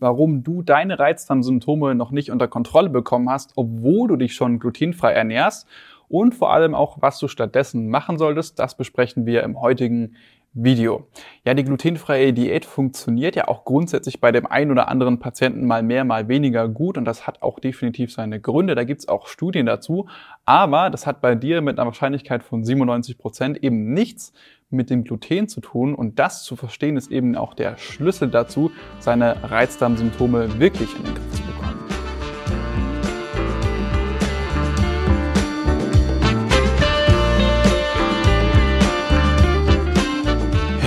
warum du deine Reizdarmsymptome noch nicht unter Kontrolle bekommen hast, obwohl du dich schon glutenfrei ernährst und vor allem auch, was du stattdessen machen solltest, das besprechen wir im heutigen Video. Ja, die glutenfreie Diät funktioniert ja auch grundsätzlich bei dem einen oder anderen Patienten mal mehr, mal weniger gut und das hat auch definitiv seine Gründe. Da gibt's auch Studien dazu, aber das hat bei dir mit einer Wahrscheinlichkeit von 97 Prozent eben nichts mit dem Gluten zu tun und das zu verstehen ist eben auch der Schlüssel dazu, seine Reizdarmsymptome wirklich in den Griff zu bekommen.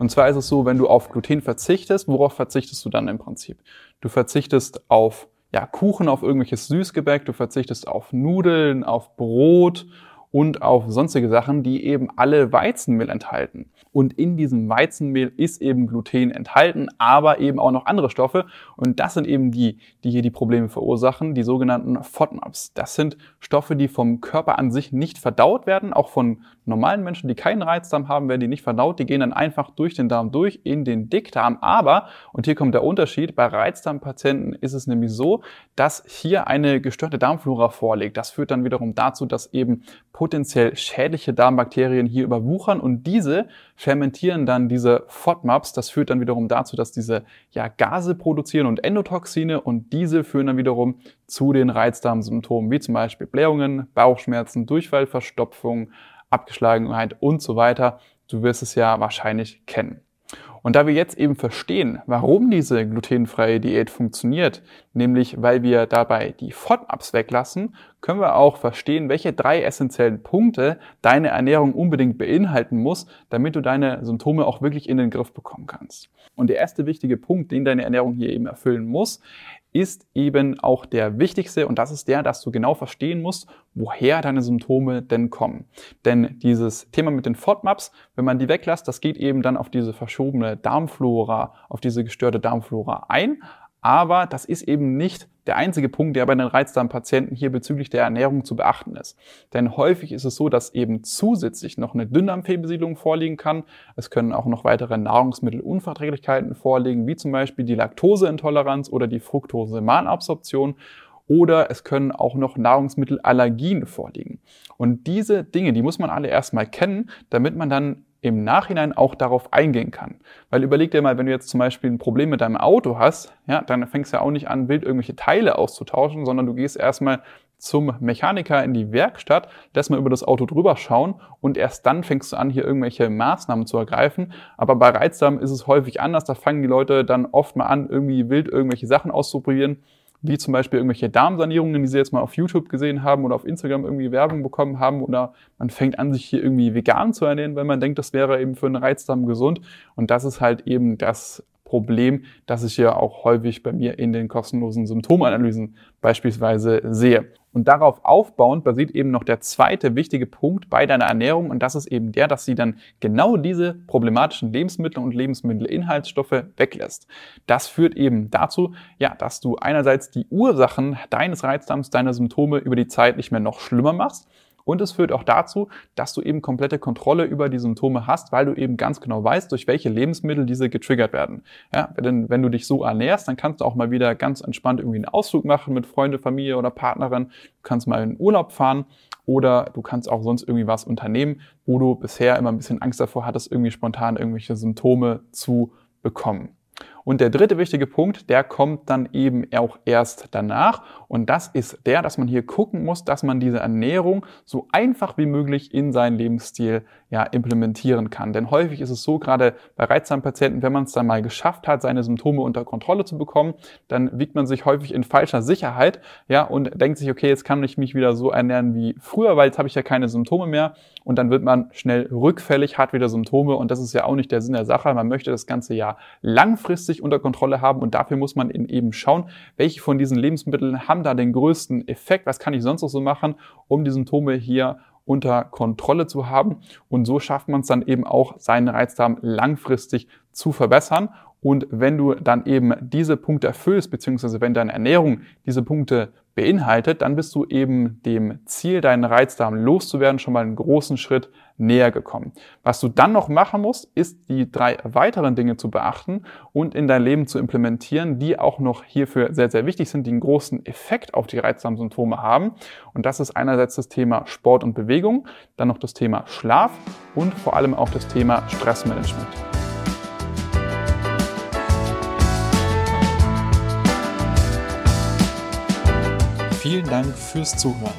Und zwar ist es so, wenn du auf Gluten verzichtest, worauf verzichtest du dann im Prinzip? Du verzichtest auf ja, Kuchen, auf irgendwelches Süßgebäck, du verzichtest auf Nudeln, auf Brot und auf sonstige Sachen, die eben alle Weizenmehl enthalten. Und in diesem Weizenmehl ist eben Gluten enthalten, aber eben auch noch andere Stoffe. Und das sind eben die, die hier die Probleme verursachen, die sogenannten FODMAPs. Das sind Stoffe, die vom Körper an sich nicht verdaut werden. Auch von normalen Menschen, die keinen Reizdarm haben, werden die nicht verdaut. Die gehen dann einfach durch den Darm durch in den Dickdarm. Aber, und hier kommt der Unterschied, bei Reizdarmpatienten ist es nämlich so, dass hier eine gestörte Darmflora vorliegt. Das führt dann wiederum dazu, dass eben potenziell schädliche Darmbakterien hier überwuchern und diese fermentieren dann diese FODMAPs. Das führt dann wiederum dazu, dass diese ja, Gase produzieren und Endotoxine und diese führen dann wiederum zu den Reizdarmsymptomen, wie zum Beispiel Blähungen, Bauchschmerzen, Durchfallverstopfung, Abgeschlagenheit und so weiter. Du wirst es ja wahrscheinlich kennen. Und da wir jetzt eben verstehen, warum diese glutenfreie Diät funktioniert, nämlich weil wir dabei die FODMAPs weglassen, können wir auch verstehen, welche drei essentiellen Punkte deine Ernährung unbedingt beinhalten muss, damit du deine Symptome auch wirklich in den Griff bekommen kannst. Und der erste wichtige Punkt, den deine Ernährung hier eben erfüllen muss, ist eben auch der wichtigste und das ist der, dass du genau verstehen musst, woher deine Symptome denn kommen. Denn dieses Thema mit den FODMAPs, wenn man die weglässt, das geht eben dann auf diese verschobene Darmflora, auf diese gestörte Darmflora ein, aber das ist eben nicht der einzige Punkt, der bei den Reizdarmpatienten hier bezüglich der Ernährung zu beachten ist. Denn häufig ist es so, dass eben zusätzlich noch eine Dünndarmfehlbesiedlung vorliegen kann. Es können auch noch weitere Nahrungsmittelunverträglichkeiten vorliegen, wie zum Beispiel die Laktoseintoleranz oder die Fructose-Malabsorption oder es können auch noch Nahrungsmittelallergien vorliegen. Und diese Dinge, die muss man alle erstmal kennen, damit man dann im Nachhinein auch darauf eingehen kann. Weil überleg dir mal, wenn du jetzt zum Beispiel ein Problem mit deinem Auto hast, ja, dann fängst du ja auch nicht an, wild irgendwelche Teile auszutauschen, sondern du gehst erstmal zum Mechaniker in die Werkstatt, lässt mal über das Auto drüber schauen und erst dann fängst du an, hier irgendwelche Maßnahmen zu ergreifen. Aber bei Reizdarm ist es häufig anders. Da fangen die Leute dann oft mal an, irgendwie wild irgendwelche Sachen auszuprobieren wie zum Beispiel irgendwelche Darmsanierungen, die sie jetzt mal auf YouTube gesehen haben oder auf Instagram irgendwie Werbung bekommen haben oder man fängt an, sich hier irgendwie vegan zu ernähren, weil man denkt, das wäre eben für einen Reizdarm gesund. Und das ist halt eben das Problem, das ich ja auch häufig bei mir in den kostenlosen Symptomanalysen beispielsweise sehe. Und darauf aufbauend basiert eben noch der zweite wichtige Punkt bei deiner Ernährung und das ist eben der, dass sie dann genau diese problematischen Lebensmittel und Lebensmittelinhaltsstoffe weglässt. Das führt eben dazu, ja, dass du einerseits die Ursachen deines Reizdarms, deiner Symptome über die Zeit nicht mehr noch schlimmer machst und es führt auch dazu, dass du eben komplette Kontrolle über die Symptome hast, weil du eben ganz genau weißt, durch welche Lebensmittel diese getriggert werden. Ja, denn wenn du dich so ernährst, dann kannst du auch mal wieder ganz entspannt irgendwie einen Ausflug machen mit Freunde, Familie oder Partnerin. Du kannst mal in Urlaub fahren oder du kannst auch sonst irgendwie was unternehmen, wo du bisher immer ein bisschen Angst davor hattest, irgendwie spontan irgendwelche Symptome zu bekommen. Und der dritte wichtige Punkt, der kommt dann eben auch erst danach. Und das ist der, dass man hier gucken muss, dass man diese Ernährung so einfach wie möglich in seinen Lebensstil ja, implementieren kann. Denn häufig ist es so, gerade bei reizsamen Patienten, wenn man es dann mal geschafft hat, seine Symptome unter Kontrolle zu bekommen, dann wiegt man sich häufig in falscher Sicherheit, ja, und denkt sich, okay, jetzt kann ich mich wieder so ernähren wie früher, weil jetzt habe ich ja keine Symptome mehr. Und dann wird man schnell rückfällig, hat wieder Symptome. Und das ist ja auch nicht der Sinn der Sache. Man möchte das ganze ja langfristig unter Kontrolle haben. Und dafür muss man eben schauen, welche von diesen Lebensmitteln haben da den größten Effekt? Was kann ich sonst noch so machen, um die Symptome hier unter Kontrolle zu haben. Und so schafft man es dann eben auch, seinen Reizdarm langfristig zu verbessern. Und wenn du dann eben diese Punkte erfüllst, beziehungsweise wenn deine Ernährung diese Punkte beinhaltet, dann bist du eben dem Ziel, deinen Reizdarm loszuwerden, schon mal einen großen Schritt näher gekommen. Was du dann noch machen musst, ist die drei weiteren Dinge zu beachten und in dein Leben zu implementieren, die auch noch hierfür sehr, sehr wichtig sind, die einen großen Effekt auf die Reizdarmsymptome haben. Und das ist einerseits das Thema Sport und Bewegung, dann noch das Thema Schlaf und vor allem auch das Thema Stressmanagement. Vielen Dank fürs Zuhören.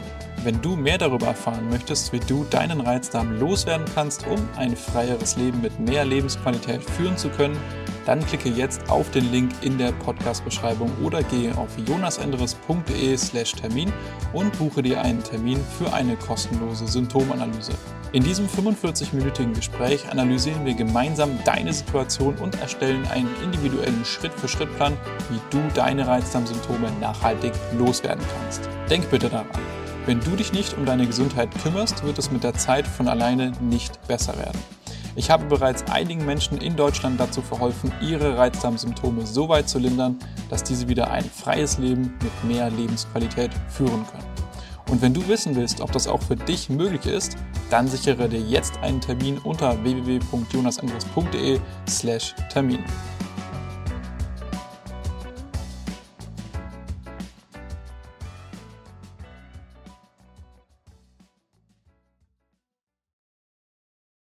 Wenn du mehr darüber erfahren möchtest, wie du deinen Reizdarm loswerden kannst, um ein freieres Leben mit mehr Lebensqualität führen zu können, dann klicke jetzt auf den Link in der Podcast-Beschreibung oder gehe auf jonasendres.de/slash Termin und buche dir einen Termin für eine kostenlose Symptomanalyse. In diesem 45-minütigen Gespräch analysieren wir gemeinsam deine Situation und erstellen einen individuellen Schritt-für-Schritt-Plan, wie du deine Reizdarmsymptome nachhaltig loswerden kannst. Denk bitte daran. Wenn du dich nicht um deine Gesundheit kümmerst, wird es mit der Zeit von alleine nicht besser werden. Ich habe bereits einigen Menschen in Deutschland dazu verholfen, ihre Reizdarmsymptome so weit zu lindern, dass diese wieder ein freies Leben mit mehr Lebensqualität führen können. Und wenn du wissen willst, ob das auch für dich möglich ist, dann sichere dir jetzt einen Termin unter www.jonasandres.de/termin.